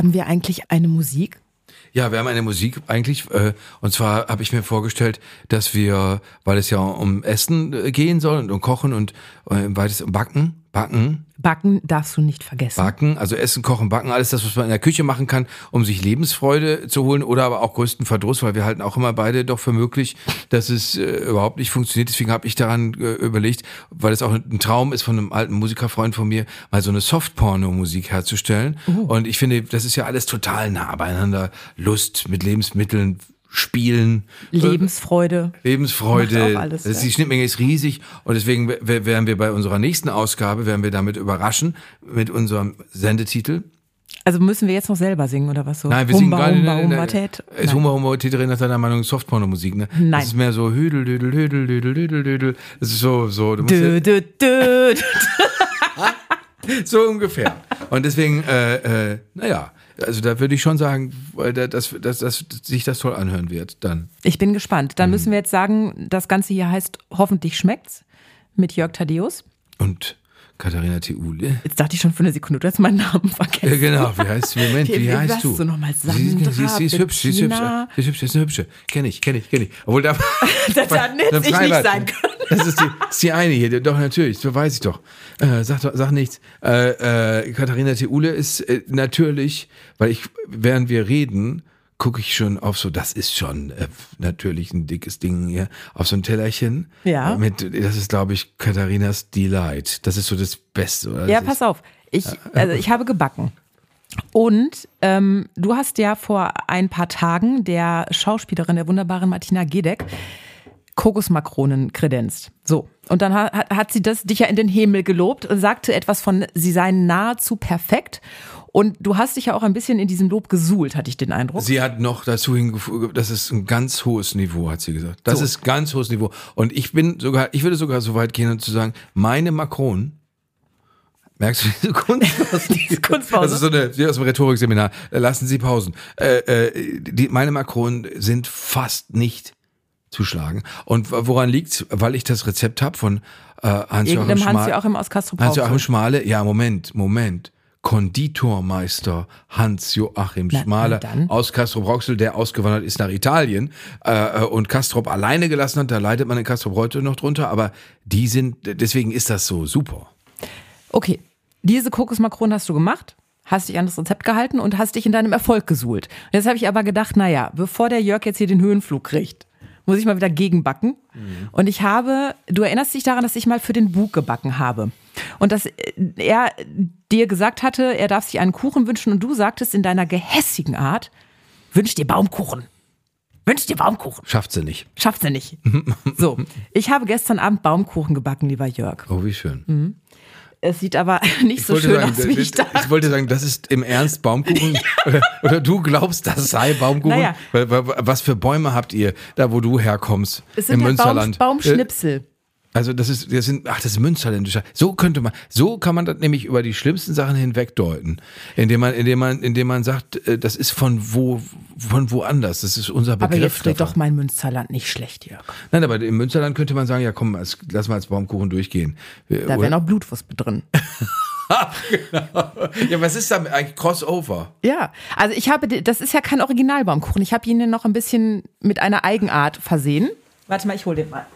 haben wir eigentlich eine Musik? Ja, wir haben eine Musik eigentlich, äh, und zwar habe ich mir vorgestellt, dass wir, weil es ja um Essen äh, gehen soll und um Kochen und äh, weitesten um Backen, Backen, Backen darfst du nicht vergessen. Backen, also Essen, Kochen, Backen, alles das, was man in der Küche machen kann, um sich Lebensfreude zu holen oder aber auch größten Verdruss, weil wir halten auch immer beide doch für möglich, dass es äh, überhaupt nicht funktioniert. Deswegen habe ich daran äh, überlegt, weil es auch ein Traum ist von einem alten Musikerfreund von mir, mal so eine Softporno-Musik herzustellen. Und ich finde, das ist ja alles total nah beieinander. Lust mit Lebensmitteln, Spielen. Lebensfreude. Lebensfreude. Auch alles, das ist, ja. die Schnittmenge ist riesig und deswegen werden wir bei unserer nächsten Ausgabe, werden wir damit überraschen mit unserem Sendetitel. Also müssen wir jetzt noch selber singen oder was so? Nein, wir singen Humba, gerade Humba, Humba, Tät? Ist. Humor Humor Täterin nach deiner Meinung Softporno-Musik, ne? Nein. Das ist mehr so Hüdel, Hüdel, Hüdel, Hüdel, Hüdel, Hüdel. Das ist so, so, du musst Dö, dö, dö. so ungefähr. Und deswegen, äh, äh, naja, also da würde ich schon sagen, weil da- dass, dass, dass sich das toll anhören wird dann. Ich bin gespannt. Mhm. Dann müssen wir jetzt sagen, das Ganze hier heißt Hoffentlich schmeckt's mit Jörg Thaddeus. Und Katharina Theule. Jetzt dachte ich schon für eine Sekunde, du hast meinen Namen Ja, vergessen. genau, wie heißt sie? Moment, wie, heißt du? du nochmal? sie, sie, sie, ist hübsch, sie ist hübsch, sie ist hübsch, sie ist eine hübsche. Kenn ich, kenn ich, kenn ich. Obwohl da. Das hätte ich nicht sein können. Das ist die, das ist die eine hier, doch natürlich, so weiß ich doch. Äh, sag, sag nichts. Äh, äh, Katharina Theule ist äh, natürlich, weil ich, während wir reden, gucke ich schon auf so, das ist schon äh, natürlich ein dickes Ding hier, auf so ein Tellerchen. Ja. Mit, das ist, glaube ich, Katharinas Delight. Das ist so das Beste. Oder? Ja, Das pass auf. Ich, also ich habe gebacken. Und ähm, du hast ja vor ein paar Tagen der Schauspielerin, der wunderbaren Martina Gedeck, Kokosmakronen kredenzt. So. Und dann hat, hat sie das dich ja in den Himmel gelobt und sagte etwas von, sie seien nahezu perfekt. Und du hast dich ja auch ein bisschen in diesem Lob gesuhlt, hatte ich den Eindruck. Sie hat noch dazu hingefügt, das ist ein ganz hohes Niveau, hat sie gesagt. Das So. ist ganz hohes Niveau. Und ich bin sogar, ich würde sogar so weit gehen und zu sagen, meine Makronen, merkst du diese Kunstpause? Diese Kunstpause. Das ist so eine, sie aus dem Rhetorikseminar. Äh, Lassen Sie Pausen. Äh, äh, die, meine Makronen sind fast nicht zu schlagen. Und woran liegt's? Weil ich das Rezept habe von äh, Hans-Joachim Irgendeinem Schmal. Hans-Joachim aus Castrop Hans-Joachim. Schmale, ja, Moment, Moment. Konditormeister Hans-Joachim Schmale aus Castrop Rauxel, der ausgewandert ist nach Italien äh, und Castrop alleine gelassen hat. Da leidet man in Castrop heute noch drunter, aber die sind, deswegen ist das so super. Okay, diese Kokosmakronen hast du gemacht, hast dich an das Rezept gehalten und hast dich in deinem Erfolg gesuhlt. Und jetzt habe ich aber gedacht, naja, bevor der Jörg jetzt hier den Höhenflug kriegt, muss ich mal wieder gegenbacken. Und ich habe, du erinnerst dich daran, dass ich mal für den Bug gebacken habe. Und dass äh, er dir gesagt hatte, er darf sich einen Kuchen wünschen und du sagtest in deiner gehässigen Art, wünsch dir Baumkuchen. Wünsch dir Baumkuchen. Schafft sie nicht. Schafft er nicht. So, ich habe gestern Abend Baumkuchen gebacken, lieber Jörg. Oh, wie schön. Mhm. Es sieht aber nicht so wollte schön sagen, aus, wie ich dachte. ich wollte sagen, das ist im Ernst Baumkuchen. oder, oder du glaubst, das sei Baumkuchen? Naja. Was für Bäume habt ihr, da wo du herkommst? Es sind Im ja Baum, Münsterland. Äh, Baumschnipsel. Also das ist, das sind, ach, das ist Münsterländischer. So könnte man, so kann man das nämlich über die schlimmsten Sachen hinwegdeuten, indem man, indem man, indem man sagt, äh, das ist von wo, von woanders. Das ist unser Begriff. Aber jetzt doch mein Münsterland nicht schlecht, Jörg. Nein, aber im Münsterland könnte man sagen, ja komm, als, lass mal als Baumkuchen durchgehen. Da wäre noch Blutwurst mit drin. ja, was ist da eigentlich Crossover? Ja, also ich habe, das ist ja kein Originalbaumkuchen. Ich habe ihn noch ein bisschen mit einer Eigenart versehen. Warte mal, ich hole den mal.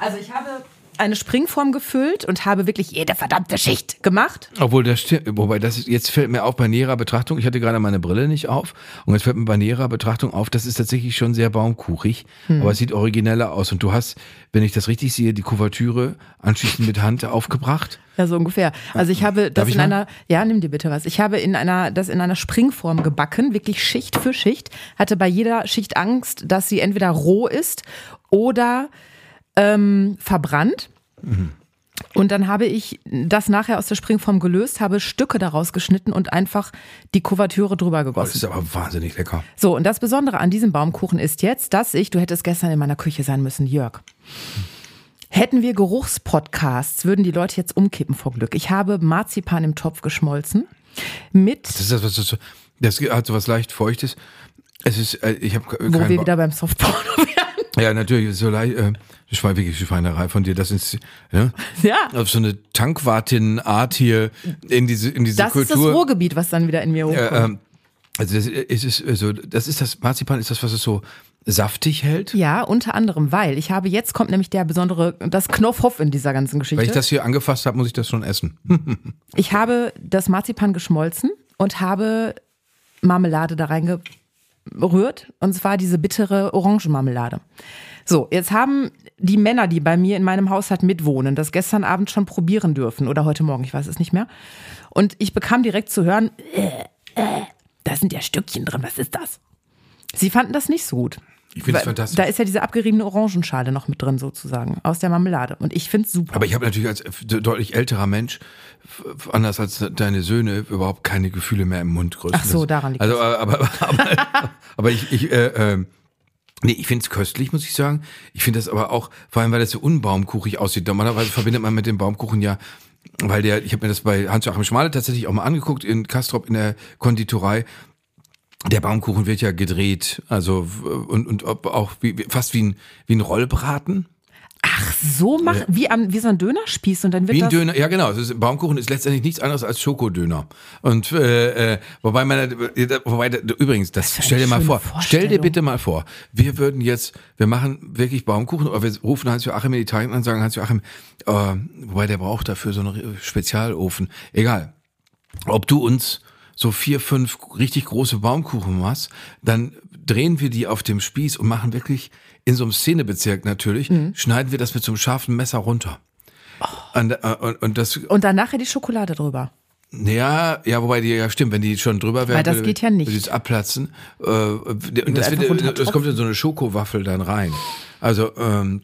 Also ich habe eine Springform gefüllt und habe wirklich jede verdammte Schicht gemacht. Obwohl das stimmt, wobei das ist, jetzt fällt mir auf bei näherer Betrachtung, ich hatte gerade meine Brille nicht auf und jetzt fällt mir bei näherer Betrachtung auf, das ist tatsächlich schon sehr baumkuchig, Hm. aber es sieht origineller aus und du hast, wenn ich das richtig sehe, die Kuvertüre anschließend mit Hand aufgebracht. Ja, so ungefähr. Also ich habe das ich in mal? einer, ja, nimm dir bitte was. Ich habe in einer, das in einer Springform gebacken, wirklich Schicht für Schicht. Hatte bei jeder Schicht Angst, dass sie entweder roh ist oder ähm, verbrannt. Und dann habe ich das nachher aus der Springform gelöst, habe Stücke daraus geschnitten und einfach die Kuvertüre drüber Das gegossen. ist aber wahnsinnig lecker. So, und das Besondere an diesem Baumkuchen ist jetzt, dass ich, du hättest gestern in meiner Küche sein müssen, Jörg. Hätten wir Geruchspodcasts, würden die Leute jetzt umkippen vor Glück. Ich habe Marzipan im Topf geschmolzen mit, Das ist das, was das, das hat so was leicht Feuchtes. Es ist, äh, ich habe wo wir wieder beim Softporno. Ja, natürlich, ist so leicht, äh, das war wirklich Schweinerei von dir, das ist, ja, Ja, auf so eine Tankwartin-Art hier in diese, in diese das ist das Kultur. Ruhrgebiet, was dann wieder in mir hochkommt. äh, ähm, Also das ist, also das ist das Marzipan, ist das, was es so saftig hält? Ja, unter anderem, weil ich habe, jetzt kommt nämlich der besondere, das Knopfhoff in dieser ganzen Geschichte. Weil ich das hier angefasst habe, muss ich das schon essen. Ich habe das Marzipan geschmolzen und habe Marmelade da reingerührt. Und zwar diese bittere Orangenmarmelade. So, jetzt haben die Männer, die bei mir in meinem Haushalt mitwohnen, das gestern Abend schon probieren dürfen oder heute Morgen, ich weiß es nicht mehr. Und ich bekam direkt zu hören, äh, äh, da sind ja Stückchen drin, was ist das? Sie fanden das nicht so gut. Ich finde es fantastisch. Da ist ja diese abgeriebene Orangenschale noch mit drin sozusagen, aus der Marmelade. Und ich finde es super. Aber ich habe natürlich als deutlich älterer Mensch, anders als deine Söhne, überhaupt keine Gefühle mehr im Mund größten. Ach so, daran liegt also, aber, aber, aber, aber ich, ich äh, ähm, Nee, ich finde es köstlich, muss ich sagen. Ich finde das aber auch, vor allem weil das so unbaumkuchig aussieht. Normalerweise verbindet man mit dem Baumkuchen ja, weil der, ich habe mir das bei Hans-Joachim Schmale tatsächlich auch mal angeguckt in Kastrop in der Konditorei. Der Baumkuchen wird ja gedreht, also und, und ob auch wie- fast wie ein, wie ein Rollbraten. So macht, wie, am, wie so ein Dönerspieß und dann wird Wie ein das. Döner, ja genau. Ist, Baumkuchen ist letztendlich nichts anderes als Schokodöner. Und äh, äh, wobei man, wobei übrigens, das für stell dir mal vor, stell dir bitte mal vor, wir würden jetzt, wir machen wirklich Baumkuchen, oder wir rufen Hans-Joachim in Italien an und sagen Hans-Joachim, äh, wobei der braucht dafür so einen Spezialofen. Egal. Ob du uns so vier, fünf richtig große Baumkuchen machst, dann drehen wir die auf dem Spieß und machen wirklich in so einem Szenebezirk natürlich, Mhm. schneiden wir das mit so einem scharfen Messer runter. Und, äh, und, und das, Und dann nachher die Schokolade drüber. ja, ja, wobei die ja stimmt, wenn die schon drüber wären, Weil das würde- geht ja nicht. Würde es abplatzen. Äh, und das, wird, das kommt in so eine Schokowaffel dann rein. Also ähm,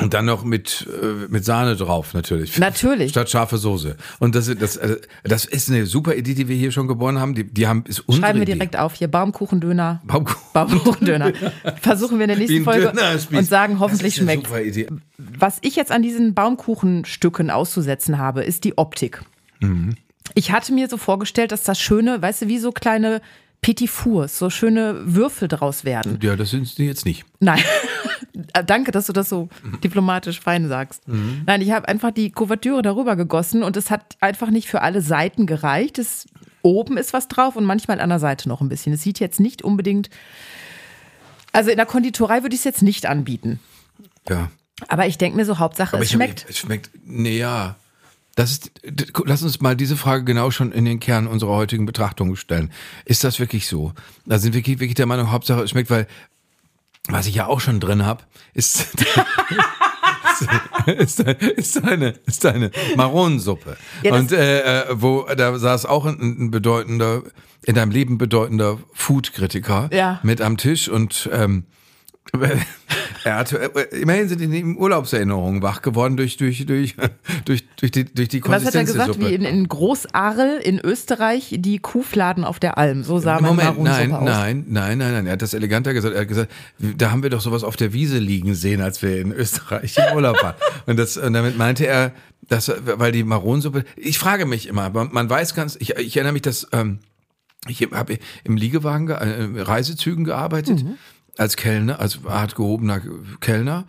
und dann noch mit äh, mit Sahne drauf natürlich. Natürlich. Statt scharfe Soße. Und das das äh, das ist eine super Idee, die wir hier schon geboren haben. Die die haben ist unsere Schreiben wir Idee. direkt auf hier Baumkuchendöner. Baumkuchen. Baumkuchendöner. Versuchen wir in der nächsten Folge und sagen, hoffentlich das ist eine schmeckt. Super Idee. Was ich jetzt an diesen Baumkuchenstücken auszusetzen habe, ist die Optik. Mhm. Ich hatte mir so vorgestellt, dass das schöne, weißt du, wie so kleine Petit Fours, so schöne Würfel draus werden. Ja, das sind die jetzt nicht. Nein. Danke, dass du das so diplomatisch fein sagst. Mhm. Nein, ich habe einfach die Kuvertüre darüber gegossen und es hat einfach nicht für alle Seiten gereicht. Es, oben ist was drauf und manchmal an der Seite noch ein bisschen. Es sieht jetzt nicht unbedingt. Also in der Konditorei würde ich es jetzt nicht anbieten. Ja. Aber ich denke mir so, Hauptsache, Aber es ich hab- schmeckt. Es schmeckt. Nee, ja. Das ist, lass uns mal diese Frage genau schon in den Kern unserer heutigen Betrachtung stellen. Ist das wirklich so? Da sind wir wirklich der Meinung, Hauptsache es schmeckt, weil was ich ja auch schon drin habe, ist, ist, ist eine, ist eine Maronensuppe. Ja, Und äh, äh, wo da saß auch ein, ein bedeutender, in deinem Leben bedeutender Food-Kritiker Ja. mit am Tisch und ähm, er hat, äh, immerhin sind ihm Urlaubserinnerungen wach geworden durch, durch, durch, durch, durch die, durch die Was hat er Konsistenz gesagt? Wie in, in Großarl in Österreich die Kuhfladen auf der Alm. So sah meine Moment, nein, aus. nein, nein, nein, nein. Er hat das eleganter gesagt. Er hat gesagt, da haben wir doch sowas auf der Wiese liegen sehen, als wir in Österreich im Urlaub waren. Und, das, und damit meinte er, dass, weil die Maronensuppe, ich frage mich immer, man man weiß ganz, ich, ich erinnere mich, dass ähm, ich habe im Liegewagen, ge- äh, Reisezügen gearbeitet, als Kellner, als art gehobener Kellner.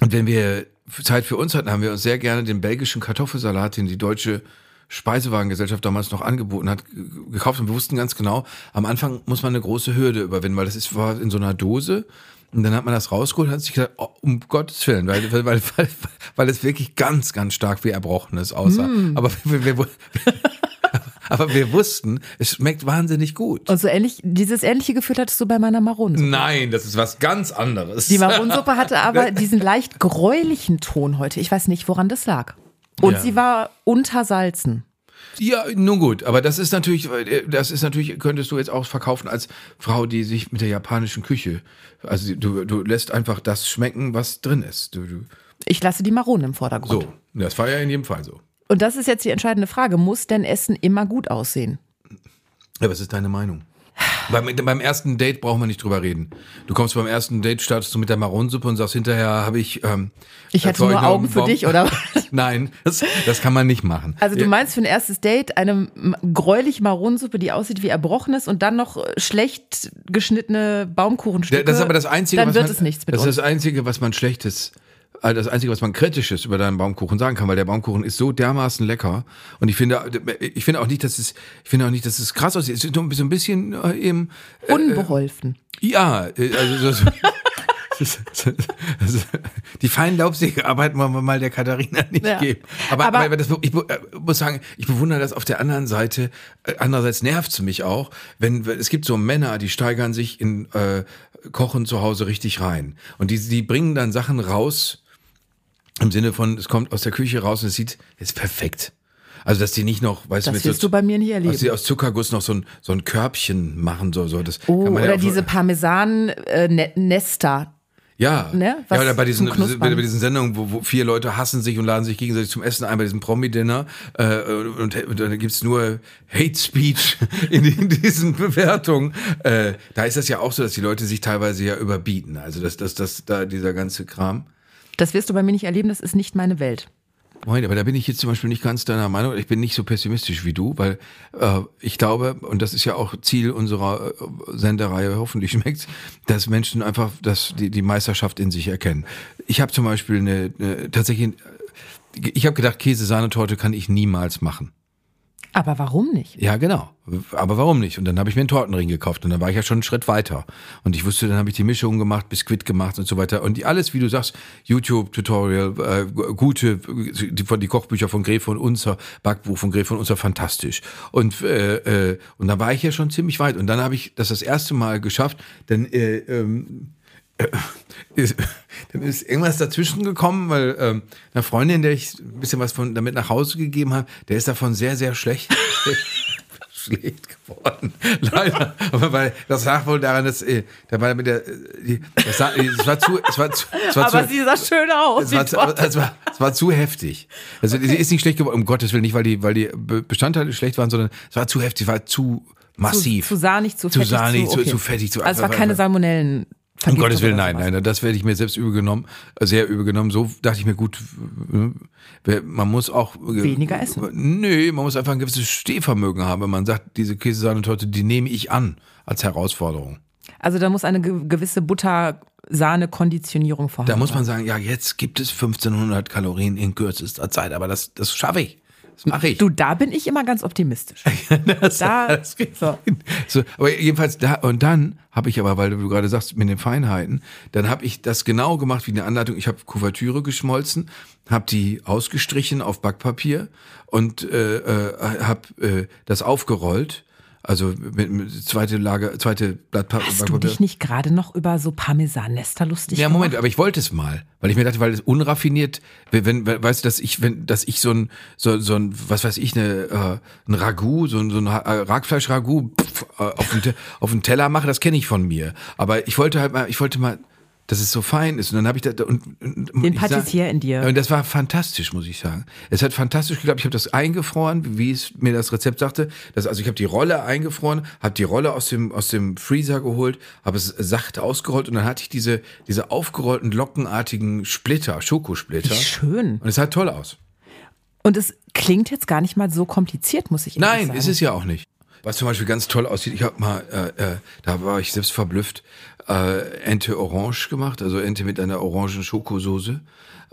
Und wenn wir Zeit für uns hatten, haben wir uns sehr gerne den belgischen Kartoffelsalat, den die deutsche Speisewagengesellschaft damals noch angeboten hat, gekauft. Und wir wussten ganz genau, am Anfang muss man eine große Hürde überwinden, weil das ist, war in so einer Dose. Und dann hat man das rausgeholt und hat sich gedacht, oh, um Gottes Willen, weil, weil, weil, weil, weil es wirklich ganz, ganz stark wie Erbrochenes aussah. Aber wir, wir, wir, aber wir wussten, es schmeckt wahnsinnig gut. Und so ähnlich, dieses ähnliche Gefühl hattest du bei meiner Maronensuppe. Nein, das ist was ganz anderes. Die Maronensuppe hatte aber diesen leicht gräulichen Ton heute. Ich weiß nicht, woran das lag. Und Ja. sie war untersalzen. Ja, nun gut, aber das ist natürlich, das ist natürlich, könntest du jetzt auch verkaufen als Frau, die sich mit der japanischen Küche, also du, du lässt einfach das schmecken, was drin ist. Du, du, Ich lasse die Maronen im Vordergrund. so, das war ja in jedem Fall so. Und das ist jetzt die entscheidende Frage. Muss denn Essen immer gut aussehen? Ja, was ist deine Meinung? Beim, beim ersten Date brauchen wir nicht drüber reden. Du kommst beim ersten Date, startest du mit der Maronensuppe und sagst hinterher, habe ich. Ähm, Ich hatte nur Augen für dich, oder? Nein, das, das kann man nicht machen. Also du meinst für ein erstes Date eine m- gräuliche Maronensuppe, die aussieht wie Erbrochenes und dann noch äh, schlecht geschnittene Baumkuchenstücke. Das ist aber das Einzige, Dann was wird man, es nichts mit Das ist das Einzige, was man Schlechtes äh, das Einzige, was man Kritisches über deinen Baumkuchen sagen kann, weil der Baumkuchen ist so dermaßen lecker. Und ich finde, ich finde auch nicht, dass es, ich finde auch nicht, dass es krass aussieht. Es ist so ein bisschen äh, eben. Äh, Unbeholfen. Ja, äh, also so, die feinen Laubsägearbeit wollen wir mal der Katharina nicht ja. geben. Aber, aber, aber das, ich äh, muss sagen, ich bewundere das auf der anderen Seite. Äh, andererseits nervt es mich auch, wenn es gibt so Männer, die steigern sich in äh, Kochen zu Hause richtig rein. Und die, die bringen dann Sachen raus, im Sinne von, es kommt aus der Küche raus und es sieht, ist perfekt. Also, dass die nicht noch, weißt das du, mit wirst so, du bei mir nicht erleben. Dass die aus Zuckerguss noch so ein, so ein Körbchen machen, so, so. Das oh, oder ja diese Parmesan-Nester. Äh, ja, ne? ja oder bei diesen, bei diesen Sendungen, wo, wo vier Leute hassen sich und laden sich gegenseitig zum Essen ein, bei diesem Promi-Dinner äh, und, und, dann gibt's nur Hate Speech in, in diesen Bewertungen. Äh, da ist das ja auch so, dass die Leute sich teilweise ja überbieten. Also dass das, das, da dieser ganze Kram. Das wirst du bei mir nicht erleben, das ist nicht meine Welt. Moment, aber da bin ich jetzt zum Beispiel nicht ganz deiner Meinung. Ich bin nicht so pessimistisch wie du, weil äh, ich glaube, und das ist ja auch Ziel unserer äh, Sendereihe, hoffentlich schmeckt's, dass Menschen einfach das, die, die Meisterschaft in sich erkennen. Ich habe zum Beispiel eine, eine tatsächlich, ich habe gedacht, Käse-Sahnetorte kann ich niemals machen. Aber warum nicht? Ja, genau. Aber warum nicht? Und dann habe ich mir einen Tortenring gekauft und dann war ich ja schon einen Schritt weiter. Und ich wusste, dann habe ich die Mischung gemacht, Biskuit gemacht und so weiter. Und die, alles, wie du sagst, YouTube-Tutorial, äh, gute, die, von die Kochbücher von Gref und Unzer, Backbuch von Gref und Unzer, fantastisch. Und, äh, äh, und dann war ich ja schon ziemlich weit. Und dann habe ich das das erste Mal geschafft, denn äh, ähm, ist, dann ist irgendwas dazwischen gekommen, weil ähm, eine Freundin, der ich ein bisschen was von damit nach Hause gegeben habe, der ist davon sehr, sehr schlecht. schlecht geworden. Leider. Aber weil das lag wohl daran, dass äh, da war mit der die, das, sah, es war zu es war zu es war aber zu, sie sah schön aus. Es war, zu, es, war, es war zu heftig. Also sie ist nicht schlecht geworden, um Gottes Willen, nicht weil die weil die Bestandteile schlecht waren, sondern es war zu heftig, es war zu massiv. Zu, zu sahnig, zu fettig. Zu sahnig, zu, okay. zu, zu fettig. Zu, also es war keine Salmonellen um Gottes Willen, nein, nein, das werde ich mir selbst übel genommen, sehr übel genommen. So dachte ich mir, gut, man muss auch weniger essen. Nö, man muss einfach ein gewisses Stehvermögen haben, wenn man sagt, diese Käsesahnetorte, die nehme ich an als Herausforderung. Also da muss eine gewisse Butter-Sahne-Konditionierung vorhanden sein. Da muss man sagen, ja, jetzt gibt es 1500 Kalorien in kürzester Zeit, aber das, das schaffe ich. Das mache ich. Du, da bin ich immer ganz optimistisch. das, da, das so. so. Aber jedenfalls da und dann habe ich aber, weil du gerade sagst mit den Feinheiten, dann habe ich das genau gemacht wie eine Anleitung. Ich habe Kuvertüre geschmolzen, habe die ausgestrichen auf Backpapier und äh, äh, habe äh, das aufgerollt also mit, mit zweite Lager, zweite Blatt Papier. Hast du dich nicht gerade noch über so Parmesan-Nester lustig Ja, Moment, aber ich wollte es mal, weil ich mir dachte, weil es unraffiniert, wenn, wenn weißt du, dass ich, wenn, dass ich so ein, so, so ein, was weiß ich, eine, äh, ein Ragout, so ein, so ein äh, Ragfleisch-Ragout äh, auf, den, auf den Teller mache, das kenne ich von mir. Aber ich wollte halt mal, ich wollte mal dass es so fein ist. Und dann habe ich da und, und den Patissier in dir. Und das war fantastisch, muss ich sagen. Es hat fantastisch geklappt. Ich habe das eingefroren, wie es mir das Rezept sagte. Das, also ich habe die Rolle eingefroren, habe die Rolle aus dem aus dem Freezer geholt, habe es sachte ausgerollt und dann hatte ich diese diese aufgerollten lockenartigen Splitter, Schokosplitter. Wie schön. Und es sah toll aus. Und es klingt jetzt gar nicht mal so kompliziert, muss ich Nein, sagen. Nein, ist es ja auch nicht. Was zum Beispiel ganz toll aussieht, ich habe mal, äh, äh, da war ich selbst verblüfft, äh, Ente Orange gemacht, also Ente mit einer orangen Schokosoße.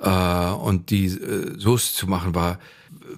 Äh, und die äh, Soße zu machen war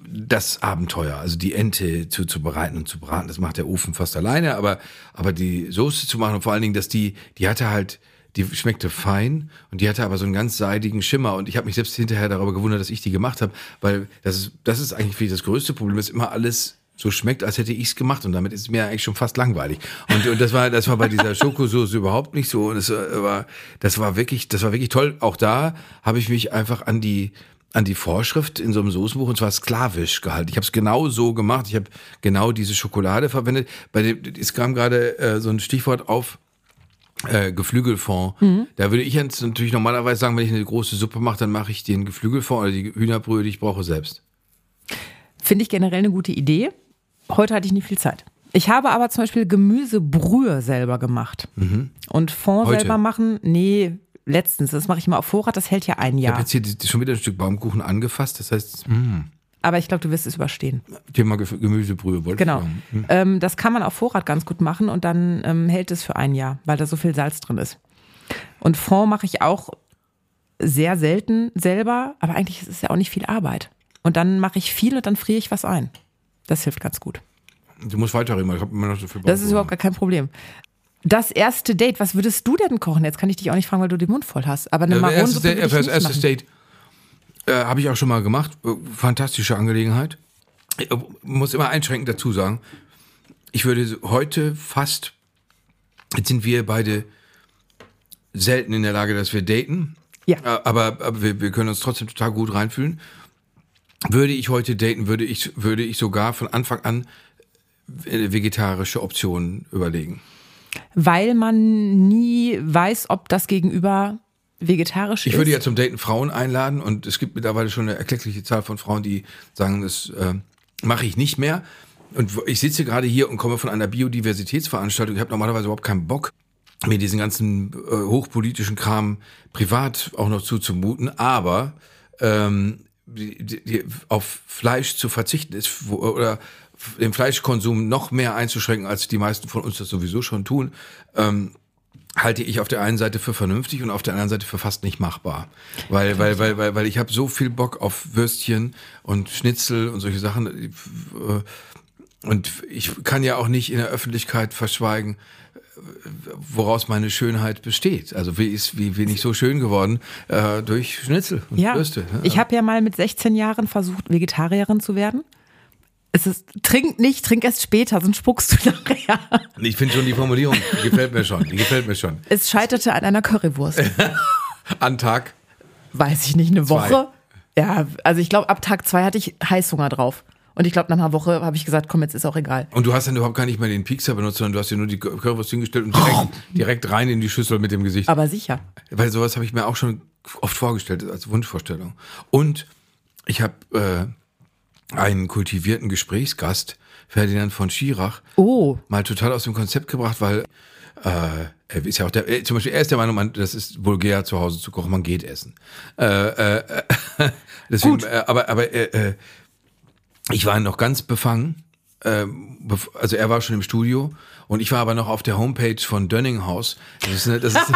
das Abenteuer, also die Ente zuzubereiten und zu braten. Das macht der Ofen fast alleine, aber, aber die Soße zu machen und vor allen Dingen, dass die, die hatte halt, die schmeckte fein und die hatte aber so einen ganz seidigen Schimmer und ich habe mich selbst hinterher darüber gewundert, dass ich die gemacht habe, weil das ist, das ist eigentlich wie das größte Problem, ist immer alles so schmeckt, als hätte ich es gemacht und damit ist es mir eigentlich schon fast langweilig. Und, und das war das war bei dieser Schokosoße überhaupt nicht so und es war das war wirklich das war wirklich toll. Auch da habe ich mich einfach an die an die Vorschrift in so einem Soßenbuch und zwar sklavisch gehalten. Ich habe es genau so gemacht. Ich habe genau diese Schokolade verwendet. Bei dem es kam gerade äh, so ein Stichwort auf. Äh, Geflügelfond. Mhm. Da würde ich jetzt natürlich normalerweise sagen, wenn ich eine große Suppe mache, dann mache ich den Geflügelfond oder die Hühnerbrühe, die ich brauche, selbst. Finde ich generell eine gute Idee. Heute hatte ich nicht viel Zeit. Ich habe aber zum Beispiel Gemüsebrühe selber gemacht. Mhm. Und Fond Heute. selber machen, nee, letztens. Das mache ich mal auf Vorrat, das hält ja ein Jahr. Ich habe jetzt hier schon wieder ein Stück Baumkuchen angefasst, das heißt, mh. Aber ich glaube, du wirst es überstehen. Thema Gemüsebrühe, wollte genau. ich Genau. Mhm. Ähm, das kann man auf Vorrat ganz gut machen und dann ähm, hält es für ein Jahr, weil da so viel Salz drin ist. Und Fond mache ich auch sehr selten selber, aber eigentlich ist es ja auch nicht viel Arbeit. Und dann mache ich viel und dann friere ich was ein. Das hilft ganz gut. Du musst weiterreden, ich habe immer noch so viel Das ist überhaupt gar kein Problem. Das erste Date, was würdest du denn kochen? Jetzt kann ich dich auch nicht fragen, weil du den Mund voll hast. Aber eine Ja, Maronensuppe erstes würde ich das nicht erste machen. Date äh, habe ich auch schon mal gemacht. Äh, Fantastische Angelegenheit. Ich äh, muss immer einschränkend dazu sagen, ich würde heute fast, jetzt sind wir beide selten in der Lage, dass wir daten. Ja. Äh, Aber, aber wir, wir können uns trotzdem total gut reinfühlen. Würde ich heute daten, würde ich, würde ich sogar von Anfang an äh, vegetarische Optionen überlegen. Weil man nie weiß, ob das Gegenüber vegetarisch Ich ist. würde ja zum Daten Frauen einladen und es gibt mittlerweile schon eine erkleckliche Zahl von Frauen, die sagen, das äh, mache ich nicht mehr. Und ich sitze gerade hier und komme von einer Biodiversitätsveranstaltung. Ich habe normalerweise überhaupt keinen Bock, mir diesen ganzen äh, hochpolitischen Kram privat auch noch zuzumuten. Aber ähm, die, die, auf Fleisch zu verzichten ist oder den Fleischkonsum noch mehr einzuschränken, als die meisten von uns das sowieso schon tun. Ähm, halte ich auf der einen Seite für vernünftig und auf der anderen Seite für fast nicht machbar. Weil, weil, weil, weil, weil ich habe so viel Bock auf Würstchen und Schnitzel und solche Sachen. äh, Und ich kann ja auch nicht in der Öffentlichkeit verschweigen, woraus meine Schönheit besteht. Also wie ist, wie bin ich so schön geworden? Äh, durch Schnitzel und ja. Würste. ne? Ich habe ja mal mit 16 Jahren versucht, Vegetarierin zu werden. Es ist, trink nicht, trink erst später, sonst spuckst du nachher. ich finde schon die Formulierung, die gefällt mir schon. Die gefällt mir schon. Es scheiterte an einer Currywurst. An Tag. Weiß ich nicht, eine Zwei. Woche? Ja, also ich glaube, ab Tag zwei hatte ich Heißhunger drauf. Und ich glaube, nach einer Woche habe ich gesagt, komm, jetzt ist auch egal. Und du hast dann überhaupt gar nicht mehr den Piekser benutzt, sondern du hast dir nur die Currywurst hingestellt und direkt, direkt rein in die Schüssel mit dem Gesicht. Aber sicher. Weil sowas habe ich mir auch schon oft vorgestellt als Wunschvorstellung. Und ich habe äh, einen kultivierten Gesprächsgast, Ferdinand von Schirach, Oh, mal total aus dem Konzept gebracht, weil äh, er ist ja auch der, äh, zum Beispiel er ist der Meinung, man, das ist vulgär zu Hause zu kochen, man geht essen. Äh, äh, äh, deswegen, Gut. äh, aber aber äh, äh, ich war noch ganz befangen. Ähm, also er war schon im Studio und ich war aber noch auf der Homepage von Dönninghaus. Das ist eine, das ist,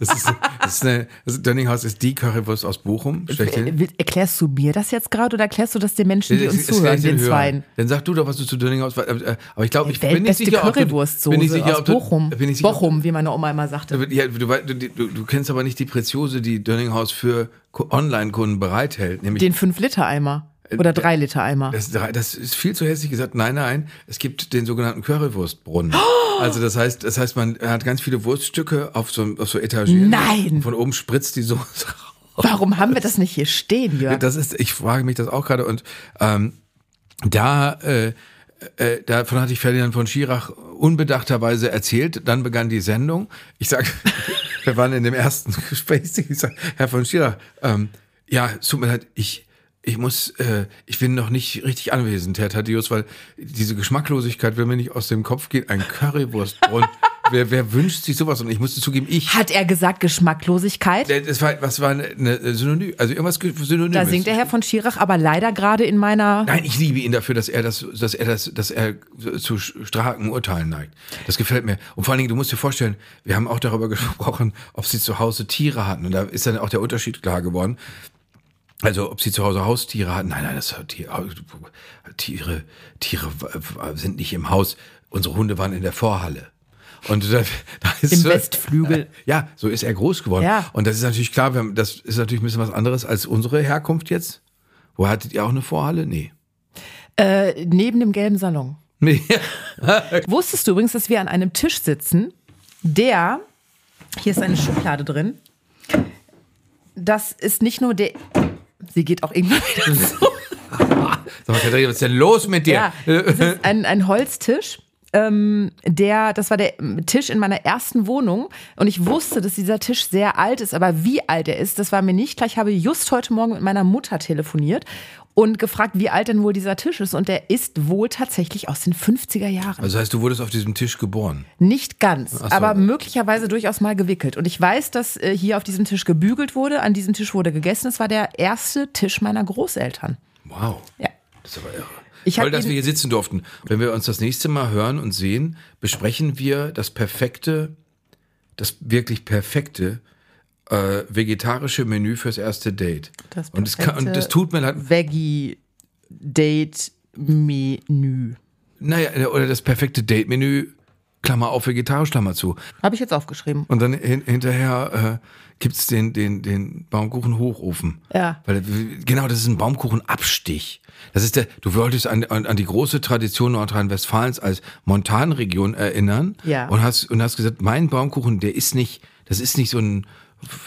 das ist, das ist eine, das Dönninghaus ist die Currywurst aus Bochum. schlechthin. äh, will- erklärst du mir das jetzt gerade oder erklärst du das den Menschen, die uns zuhören, den. Zweien? Dann sag du doch, was du zu Dönninghaus. äh, äh, Aber ich glaube, ich bin nicht sicher, Currywurstsoße bin ich sicher, aus Bochum. Bin ich sicher, Bochum, wie meine Oma immer sagte. Ja, du, du, du, du kennst aber nicht die Preziose, die Dönninghaus für Online-Kunden bereithält. Nämlich Den 5-Liter-Eimer. Oder 3-Liter-Eimer. das, das ist viel zu hässlich gesagt. Nein, nein, es gibt den sogenannten Currywurstbrunnen. Also das heißt, das heißt, man hat ganz viele Wurststücke auf so, auf so Etagieren. Nein! Von oben spritzt die Soße raus. Warum haben wir das nicht hier stehen, Jörg? Das ist, ich frage mich das auch gerade und ähm, da äh, äh, davon hatte ich Ferdinand von Schirach unbedachterweise erzählt. Dann begann die Sendung. Ich sag, wir waren in dem ersten Gespräch. Ich sag, Herr von Schirach, ähm, ja, es tut mir leid, ich ich muss, äh, ich bin noch nicht richtig anwesend, Herr Thaddeus, weil diese Geschmacklosigkeit will mir nicht aus dem Kopf gehen. Ein Currywurstbrunn. wer, wer wünscht sich sowas? Und ich musste zugeben, ich. Hat er gesagt Geschmacklosigkeit? Das war, was war eine, Synonym, also irgendwas Synonymes. Da singt der Herr von Schirach aber leider gerade in meiner. Nein, ich liebe ihn dafür, dass er das, dass er das, dass er zu starken Urteilen neigt. Das gefällt mir. Und vor allen Dingen, du musst dir vorstellen, wir haben auch darüber gesprochen, ob sie zu Hause Tiere hatten. Und da ist dann auch der Unterschied klar geworden. Also, ob sie zu Hause Haustiere hatten. Nein, nein, das Tiere, Tiere, Tiere sind nicht im Haus. Unsere Hunde waren in der Vorhalle. Und da, da ist Im so- Westflügel. Ja, so ist er groß geworden. Ja. Und das ist natürlich klar, das ist natürlich ein bisschen was anderes als unsere Herkunft jetzt. Wo hattet ihr auch eine Vorhalle? Nee. Äh, neben dem gelben Salon. Nee. Wusstest du übrigens, dass wir an einem Tisch sitzen, der, hier ist eine Schublade drin, das ist nicht nur der, sie geht auch irgendwann wieder zu. Sag mal, Katharina, was ist denn los mit dir? Ja, es ist ein, ein Holztisch. Ähm, der, das war der Tisch in meiner ersten Wohnung und ich wusste, dass dieser Tisch sehr alt ist, aber wie alt er ist, das war mir nicht klar. Ich habe just heute Morgen mit meiner Mutter telefoniert und gefragt, wie alt denn wohl dieser Tisch ist und der ist wohl tatsächlich aus den 50er Jahren. Also heißt, du wurdest auf diesem Tisch geboren. Nicht ganz, so. aber möglicherweise durchaus mal gewickelt. Und ich weiß, dass äh, hier auf diesem Tisch gebügelt wurde, an diesem Tisch wurde gegessen. Es war der erste Tisch meiner Großeltern. Wow. Ja. Das ist aber irre. Ich Toll, dass wir hier sitzen durften. Wenn wir uns das nächste Mal hören und sehen, besprechen wir das perfekte, das wirklich perfekte äh, vegetarische Menü fürs erste Date. Das und, es kann, und das tut mir leid. Veggie-Date-Menü. Naja, oder das perfekte Date-Menü, Klammer auf, vegetarisch, Klammer zu. Habe ich jetzt aufgeschrieben. Und dann hin, hinterher äh, gibt's den, den, den Baumkuchen-Hochofen. Ja. Weil, genau, das ist ein Baumkuchenabstich. Das ist der, du wolltest an, an, an die große Tradition Nordrhein-Westfalens als Montanregion erinnern. Ja. Und hast, und hast gesagt, mein Baumkuchen, der ist nicht, das ist nicht so ein,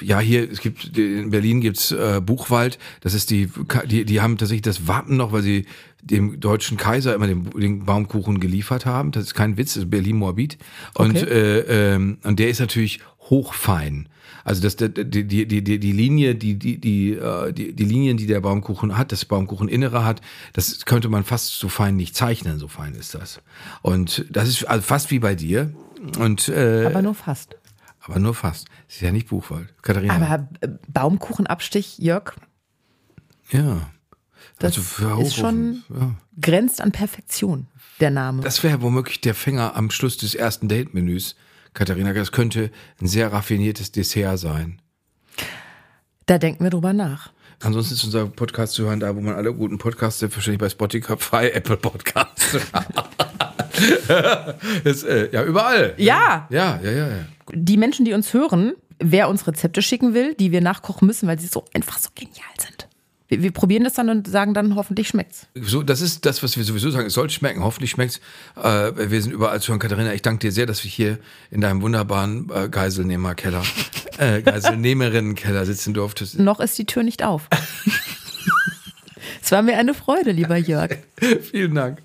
ja, hier, es gibt, in Berlin gibt's äh, Buchwald, das ist die, die, die haben tatsächlich das Wappen noch, weil sie dem deutschen Kaiser immer den, den Baumkuchen geliefert haben. Das ist kein Witz, das ist Berlin-Moabit. Und, Okay. äh, ähm, und der ist natürlich hochfein. Also das, die, die, die, die, Linie, die, die, die, äh, die, die Linien, die der Baumkuchen hat, das Baumkucheninnere hat, das könnte man fast so fein nicht zeichnen, so fein ist das. Und das ist also fast wie bei dir. Und, äh, Aber nur fast. Aber nur fast. Das ist ja nicht Buchwald. Katharina. Aber äh, Baumkuchenabstich, Jörg, ja. das Also ist schon, ja. grenzt an Perfektion, der Name. Das wäre womöglich der Fänger am Schluss des ersten Date-Menüs. Katharina, das könnte ein sehr raffiniertes Dessert sein. da denken wir drüber nach. Ansonsten ist unser Podcast zu hören, da wo man alle guten Podcasts, selbstverständlich bei Spotify, Apple Podcasts. das, äh, ja, überall. Ja. Ja, ja, ja, ja. Die Menschen, die uns hören, wer uns Rezepte schicken will, die wir nachkochen müssen, weil sie so einfach so genial sind. Wir, wir probieren das dann und sagen dann, hoffentlich schmeckt's. So, das ist das, was wir sowieso sagen. Es soll schmecken. Hoffentlich schmeckt's. Äh, wir sind überall zu hören. Katharina, ich danke dir sehr, dass wir hier in deinem wunderbaren äh, Geiselnehmerkeller, äh, Geiselnehmerinnenkeller sitzen durftest. Noch ist die Tür nicht auf. es war mir eine Freude, lieber Jörg. Vielen Dank.